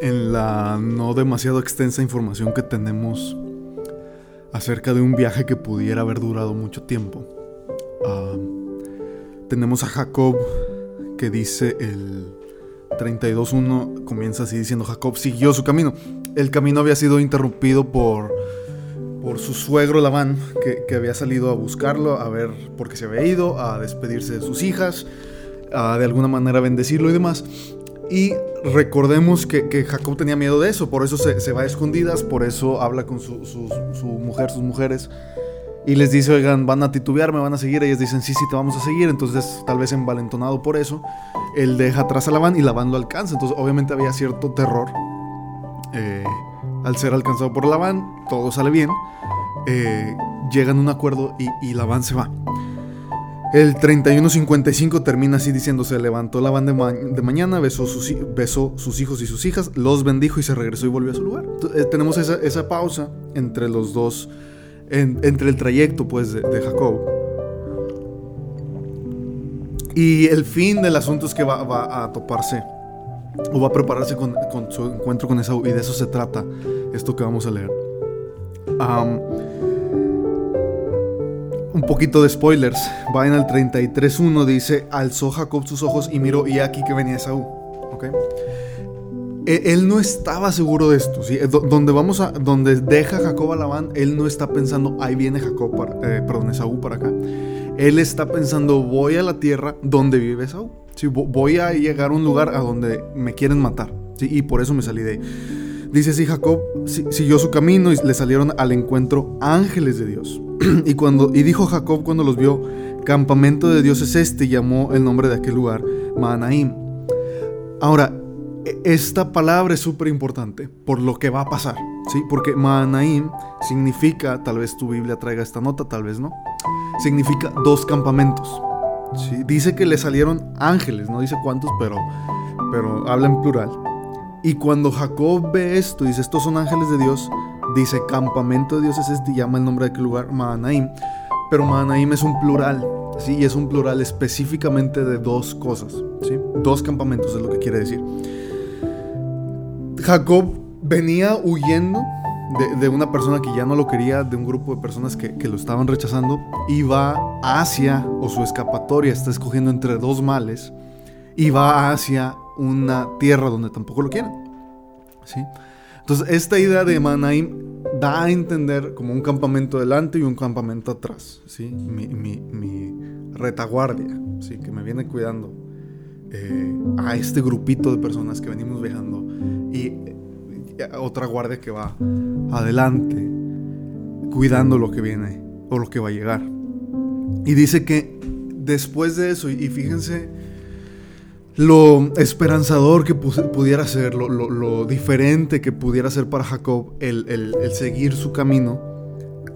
en la no demasiado extensa información que tenemos acerca de un viaje que pudiera haber durado mucho tiempo. Ah, tenemos a Jacob que dice el 32.1, comienza así diciendo, Jacob siguió su camino. El camino había sido interrumpido por, por su suegro Labán, que, que había salido a buscarlo, a ver por qué se había ido, a despedirse de sus hijas, a de alguna manera bendecirlo y demás. Y recordemos que, Jacob tenía miedo de eso, por eso se, va a escondidas, por eso habla con su, mujer, sus mujeres, y les dice, oigan, van a titubear, me van a seguir. Ellos dicen, sí, sí, te vamos a seguir. Entonces, tal vez envalentonado por eso, él deja atrás a Labán y Labán lo alcanza. Entonces, obviamente había cierto terror eh, al ser alcanzado por Labán. Todo sale bien. Eh, llegan a un acuerdo y, y Labán se va. El 3155 termina así diciendo, se levantó la banda de, mañana, besó sus, hijos y sus hijas, los bendijo y se regresó y volvió a su lugar. Eh, tenemos esa, pausa entre los dos, entre el trayecto pues de, Jacob. Y el fin del asunto es que va, a toparse o va a prepararse con, su encuentro con Esaú y de eso se trata esto que vamos a leer un poquito de spoilers. Vayan al 33.1, dice, alzó Jacob sus ojos y miró y aquí que venía Esaú. E, él no estaba seguro de esto. ¿sí? Donde, vamos a, donde deja Jacob a Labán, él no está pensando, ahí viene Jacob, para, eh, Esaú para acá. Él está pensando, voy a la tierra donde vive Esaú. ¿sí? Voy a llegar a un lugar a donde me quieren matar. Y por eso me salí de ahí. Dice así, Jacob siguió su camino y le salieron al encuentro ángeles de Dios. y, cuando, y dijo Jacob cuando los vio, campamento de Dios es este, llamó el nombre de aquel lugar, Maanaim. Ahora, e, esta palabra es súper importante por lo que va a pasar, ¿sí? Porque Maanaim significa, tal vez tu Biblia traiga esta nota, tal vez no, significa dos campamentos. ¿sí? Dice que le salieron ángeles, no dice cuántos, pero, pero habla en plural. Y cuando Jacob ve esto, dice, estos son ángeles de Dios, dice, campamento de Dios es este, llama el nombre de aquel lugar Mahanaim. Pero Mahanaim es un plural, ¿sí? Y es un plural específicamente de dos cosas, ¿sí? Dos campamentos es lo que quiere decir. Jacob venía huyendo de, una persona que ya no lo quería, de un grupo de personas que, que, lo estaban rechazando, y va hacia, o su escapatoria está escogiendo entre dos males, y va hacia una tierra donde tampoco lo quieren. ¿sí? Entonces, esta idea de Manaim da a entender como un campamento delante y un campamento atrás. ¿sí? Mi, retaguardia, ¿sí? que me viene cuidando eh, a este grupito de personas que venimos viajando y otra guardia que va adelante, cuidando lo que viene o lo que va a llegar. Y dice que después de eso, y fíjense, lo esperanzador que pudiera ser, lo, diferente que pudiera ser para Jacob el, seguir su camino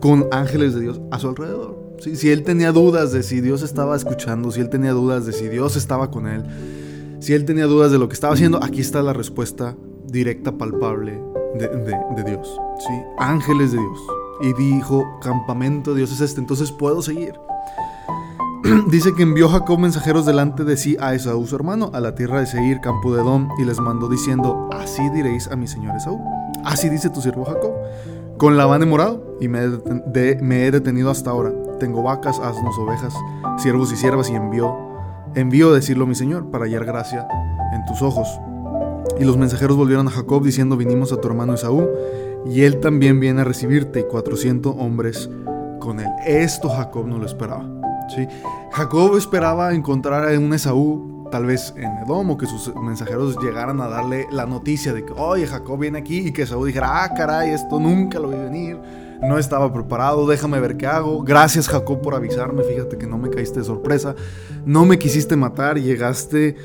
con ángeles de Dios a su alrededor. Si él tenía dudas de si Dios estaba escuchando, si él tenía dudas de si Dios estaba con él, si él tenía dudas de lo que estaba haciendo, aquí está la respuesta directa, palpable de, Dios. ¿sí? Ángeles de Dios. Y dijo, campamento de Dios es este, entonces puedo seguir. dice que envió Jacob mensajeros delante de sí a Esaú su hermano, a la tierra de Seir, campo de Edom, y les mandó diciendo, así diréis a mi señor Esaú. Así dice tu siervo Jacob. Con Labán he morado y me he, detenido hasta ahora. Tengo vacas, asnos, ovejas, siervos y siervas, y envió, envío a decirlo mi señor, para hallar gracia en tus ojos. Y los mensajeros volvieron a Jacob diciendo, vinimos a tu hermano Esaú, y él también viene a recibirte, y cuatrocientos hombres con él. Esto Jacob no lo esperaba. Jacob esperaba encontrar a un Esaú, tal vez en Edom, o que sus mensajeros llegaran a darle la noticia de que, oye, Jacob viene aquí, y que Esaú dijera, ah, caray, esto nunca lo vi venir, no estaba preparado, déjame ver qué hago. Gracias, Jacob, por avisarme, fíjate que no me caíste de sorpresa, no me quisiste matar, llegaste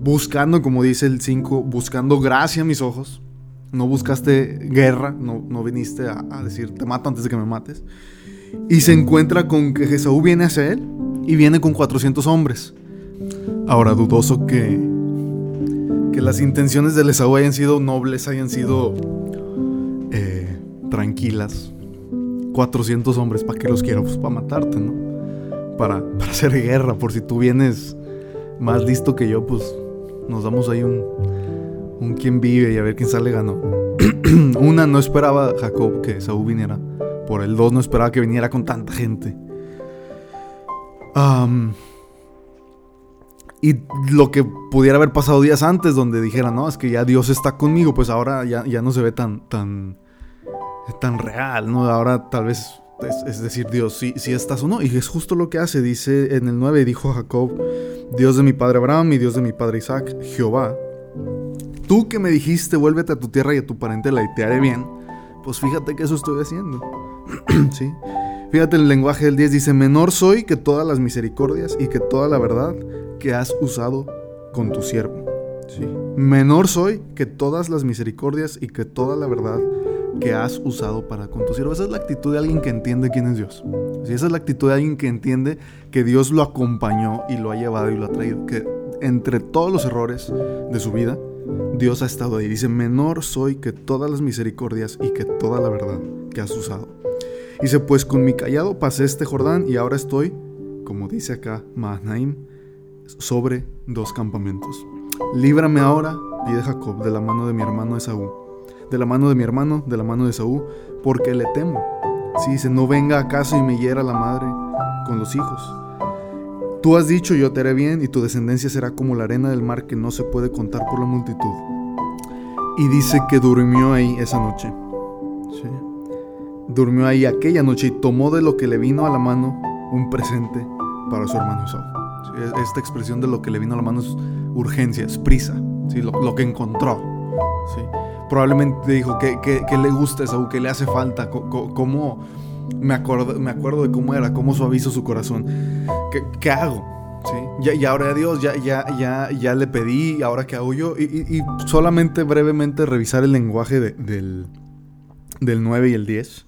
buscando, como dice el 5, buscando gracia a mis ojos. No buscaste guerra, no, no viniste a, a decir, te mato antes de que me mates y se encuentra con que Jesús viene hacia él y viene con 400 hombres. Ahora, dudoso que, que las intenciones de Esaú hayan sido nobles, hayan sido eh, tranquilas. 400 hombres, ¿para qué los quiero? Pues para matarte, ¿no? Para, para hacer guerra, por si tú vienes más listo que yo, pues nos damos ahí un, un quién vive y a ver quién sale ganó. Una, no esperaba Jacob que Saúl viniera por el dos, no esperaba que viniera con tanta gente. y lo que pudiera haber pasado días antes, donde dijera, no, es que ya Dios está conmigo, pues ahora ya, no se ve tan, tan, tan real, ¿no? Ahora tal vez es, decir, Dios, si, si estás o no. Y es justo lo que hace. Dice en el 9, dijo Jacob, Dios de mi padre Abraham y Dios de mi padre Isaac, Jehová. Tú que me dijiste, vuélvete a tu tierra y a tu parentela y te haré bien. Pues fíjate que eso estoy haciendo. ¿Sí? Fíjate el lenguaje del 10 dice, menor soy que todas las misericordias y que toda la verdad que has usado con tu siervo. Menor soy que todas las misericordias y que toda la verdad que has usado para con tu siervo. Esa es la actitud de alguien que entiende quién es Dios. esa es la actitud de alguien que entiende que Dios lo acompañó y lo ha llevado y lo ha traído. Que entre todos los errores de su vida, Dios ha estado ahí. Dice, menor soy que todas las misericordias y que toda la verdad que has usado. Dice, pues con mi callado pasé este Jordán y ahora estoy, como dice acá Mahanaim, sobre dos campamentos. Líbrame ahora, pide Jacob, de la mano de mi hermano Esaú de la mano de mi hermano, de la mano de Saúl, porque le temo. Si dice, no venga acaso y me hiera la madre con los hijos. Tú has dicho, yo te haré bien, y tu descendencia será como la arena del mar que no se puede contar por la multitud. Y dice que durmió ahí esa noche. Durmió ahí aquella noche y tomó de lo que le vino a la mano un presente para su hermano Saúl. Esta expresión de lo que le vino a la mano es urgencia, es prisa, ¿sí? lo, lo que encontró. ¿sí? probablemente dijo que, le gusta eso, que le hace falta, cómo me acuerdo, me acuerdo de cómo era, cómo suavizo su corazón. ¿Qué, hago? ¿Sí? Ya, ya oré a Dios, ya, ya, ya, ya le pedí, ahora qué hago yo. Y, solamente brevemente revisar el lenguaje del, del 9 y el 10.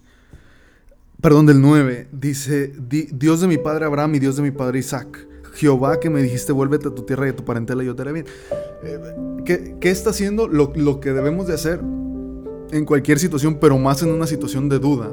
Perdón, del 9. Dice, Dios de mi padre Abraham y Dios de mi padre Isaac. Jehová que me dijiste, vuélvete a tu tierra y a tu parentela y yo te haré bien. Eh, ¿Qué, está haciendo lo, que debemos de hacer en cualquier situación, pero más en una situación de duda?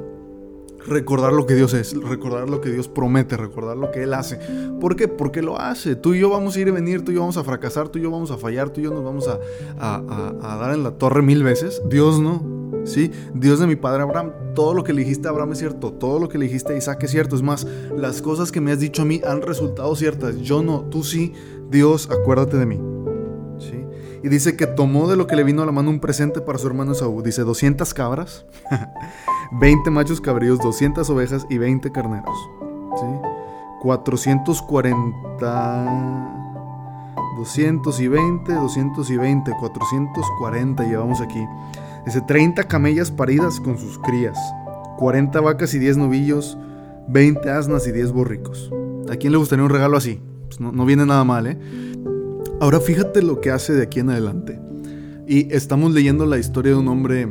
Recordar lo que Dios es, recordar lo que Dios promete, recordar lo que Él hace. ¿Por qué? Porque lo hace. Tú y yo vamos a ir y venir, tú y yo vamos a fracasar, tú y yo vamos a fallar, tú y yo nos vamos a, a, dar en la torre mil veces. Dios no. ¿Sí? Dios de mi padre Abraham, todo lo que le dijiste a Abraham es cierto, todo lo que le dijiste a Isaac es cierto. Es más, las cosas que me has dicho a mí han resultado ciertas. Yo no, tú sí. Dios, acuérdate de mí. Y dice que tomó de lo que le vino a la mano un presente para su hermano Saúl. Dice 200 cabras, 20 machos cabríos, 200 ovejas y 20 carneros. ¿Sí? 440... 220, 220, 440 llevamos aquí. Dice 30 camellas paridas con sus crías, 40 vacas y 10 novillos, 20 asnas y 10 borricos. ¿A quién le gustaría un regalo así? Pues no, no viene nada mal, ¿eh? Ahora fíjate lo que hace de aquí en adelante. Y estamos leyendo la historia de un hombre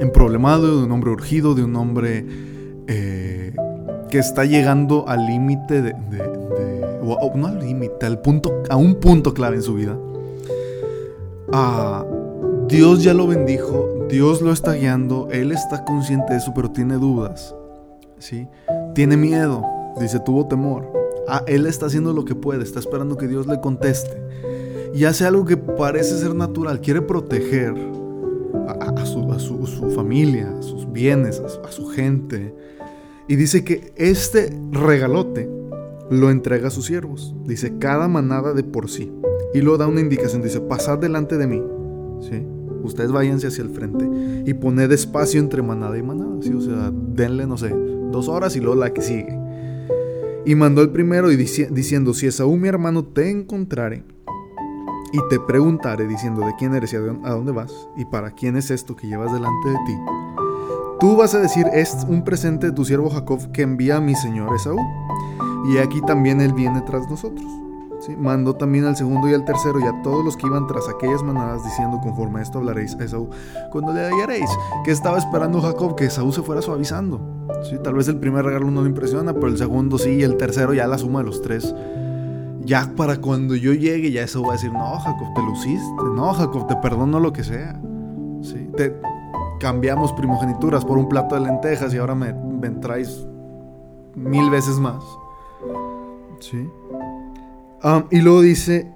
emproblemado, de un hombre urgido, de un hombre eh, que está llegando al límite de, no al límite, al punto, a un punto clave en su vida. Ah, Dios ya lo bendijo, Dios lo está guiando, él está consciente de eso, pero tiene dudas, ¿sí? Tiene miedo, dice, tuvo temor. Él está haciendo lo que puede, está esperando que Dios le conteste. Y hace algo que parece ser natural, quiere proteger a, su, familia, a sus bienes, a su, gente. Y dice que este regalote lo entrega a sus siervos. Dice, cada manada de por sí. Y luego da una indicación, dice, pasad delante de mí. ¿Sí? Ustedes váyanse hacia el frente y poned espacio entre manada y manada. ¿sí? O sea, denle, no sé, dos horas y luego la que sigue. Y mandó el primero y diciendo, si Esaú mi hermano te encontrare y te preguntare diciendo de quién eres y a dónde vas y para quién es esto que llevas delante de ti, tú vas a decir, es un presente de tu siervo Jacob que envía a mi señor Esaú. Y aquí también él viene tras nosotros. Mandó también al segundo y al tercero y a todos los que iban tras aquellas manadas diciendo conforme a esto hablaréis a Esaú cuando le hallaréis. Que estaba esperando Jacob que Esaú se fuera suavizando. ¿Sí? Tal vez el primer regalo no le impresiona, pero el segundo sí y el tercero ya la suma de los tres. Ya para cuando yo llegue ya Esaú va a decir, no Jacob, te luciste, no Jacob, te perdono lo que sea. ¿Sí? Te cambiamos primogenituras por un plato de lentejas y ahora me, me mil veces más. ¿Sí? Y luego dice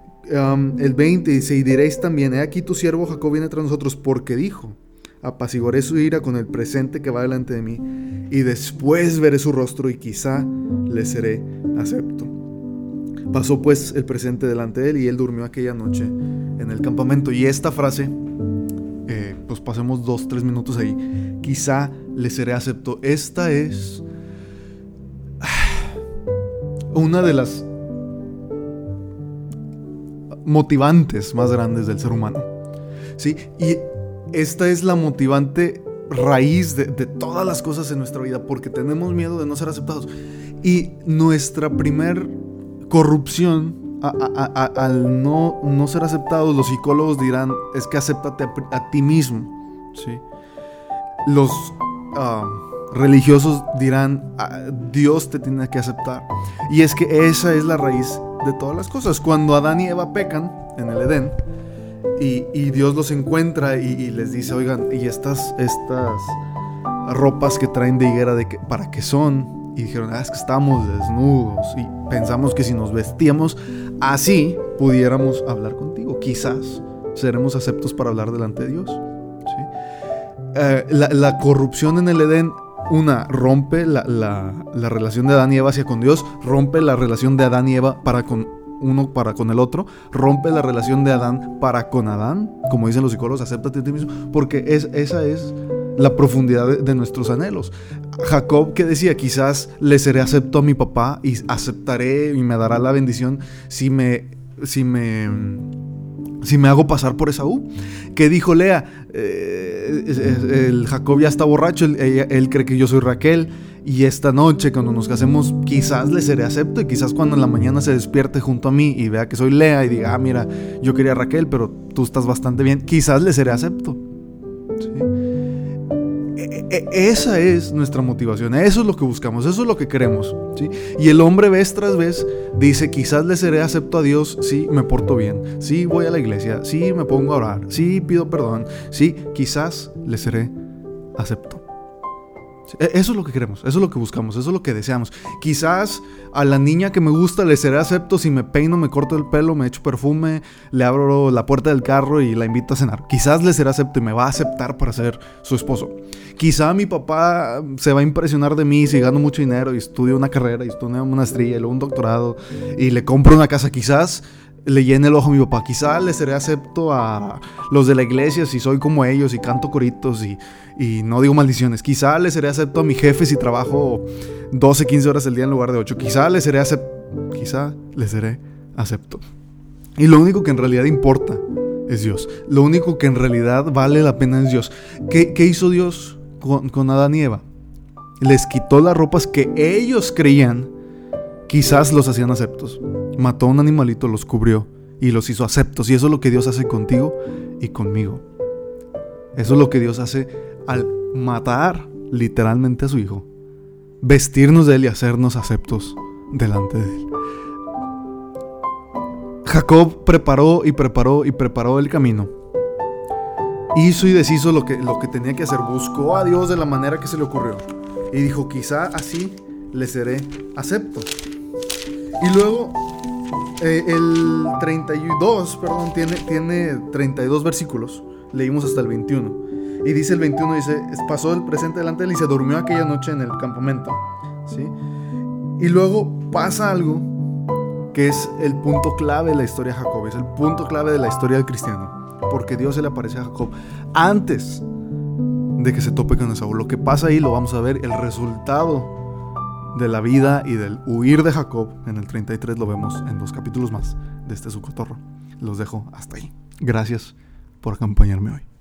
el 20 dice, y diréis también, he aquí tu siervo Jacob viene tras nosotros porque dijo, apaciguaré su ira con el presente que va delante de mí, y después veré su rostro y quizá le seré acepto. Pasó pues el presente delante de él y él durmió aquella noche en el campamento. Y esta frase, eh, pues pasemos dos, tres minutos ahí. Quizá le seré acepto. Esta es una de las motivantes más grandes del ser humano. ¿sí? Y esta es la motivante raíz de, todas las cosas en nuestra vida, porque tenemos miedo de no ser aceptados. Y nuestra primer corrupción al no, no ser aceptados, los psicólogos dirán, es que acéptate a, ti mismo. ¿sí? Los ah, religiosos dirán, ah, Dios te tiene que aceptar. Y es que esa es la raíz de todas las cosas. Cuando Adán y Eva pecan en el Edén, y, Dios los encuentra y, les dice, oigan, ¿y estas, estas ropas que traen de higuera, de que, para qué son? Y dijeron, ah, es que estamos desnudos y pensamos que si nos vestíamos así pudiéramos hablar contigo. Quizás seremos aceptos para hablar delante de Dios. Eh, la, corrupción en el Edén, una, rompe la, la, relación de Adán y Eva hacia con Dios, rompe la relación de Adán y Eva para con uno para con el otro, rompe la relación de Adán para con Adán, como dicen los psicólogos, acéptate a ti mismo, porque es, esa es la profundidad de, nuestros anhelos. Jacob que decía, quizás le seré acepto a mi papá y aceptaré y me dará la bendición si me, si me, si me hago pasar por Esaú. Que dijo Lea, eh, el Jacob ya está borracho, él cree que yo soy Raquel y esta noche, cuando nos casemos, quizás le seré acepto y quizás cuando en la mañana se despierte junto a mí y vea que soy Lea y diga, ah, mira, yo quería Raquel, pero tú estás bastante bien, quizás le seré acepto. E, esa es nuestra motivación, eso es lo que buscamos, eso es lo que queremos. ¿sí? Y el hombre vez tras vez dice, quizás le seré acepto a Dios si me porto bien, si voy a la iglesia, si me pongo a orar, si pido perdón, si quizás le seré acepto. E, eso es lo que queremos, eso es lo que buscamos, eso es lo que deseamos. Quizás a la niña que me gusta le seré acepto si me peino, me corto el pelo, me echo perfume, le abro la puerta del carro y la invito a cenar. Quizás le seré acepto y me va a aceptar para ser su esposo. Quizá mi papá se va a impresionar de mí si gano mucho dinero y estudio una carrera y estudio una maestría y luego un doctorado y le compro una casa. Quizás le llene el ojo a mi papá. Quizá le seré acepto a los de la iglesia si soy como ellos y canto coritos y, no digo maldiciones. Quizá le seré acepto a mi jefe si trabajo 12, 15 horas al día en lugar de 8. Quizá le seré acepto. Quizá le seré acepto. Y lo único que en realidad importa es Dios. Lo único que en realidad vale la pena es Dios. ¿Qué, hizo Dios con, con Adán y Eva? Les quitó las ropas que ellos creían quizás los hacían aceptos. Mató a un animalito, los cubrió y los hizo aceptos. Y eso es lo que Dios hace contigo y conmigo. Eso es lo que Dios hace al matar literalmente a su hijo. Vestirnos de él y hacernos aceptos delante de él. Jacob preparó y preparó y preparó el camino. Hizo y deshizo lo que, lo que tenía que hacer. Buscó a Dios de la manera que se le ocurrió. Y dijo, quizá así le seré acepto. Y luego eh, el 32, perdón, tiene, tiene 32 versículos. Leímos hasta el 21. Y dice el 21, dice, pasó el presente delante de él y se durmió aquella noche en el campamento. ¿sí? Y luego pasa algo que es el punto clave de la historia de Jacob, es el punto clave de la historia del cristiano. Porque Dios se le aparece a Jacob antes de que se tope con Esaú. Lo que pasa ahí lo vamos a ver, el resultado de la vida y del huir de Jacob en el 33 lo vemos en dos capítulos más de este su cotorro. Los dejo hasta ahí. Gracias por acompañarme hoy.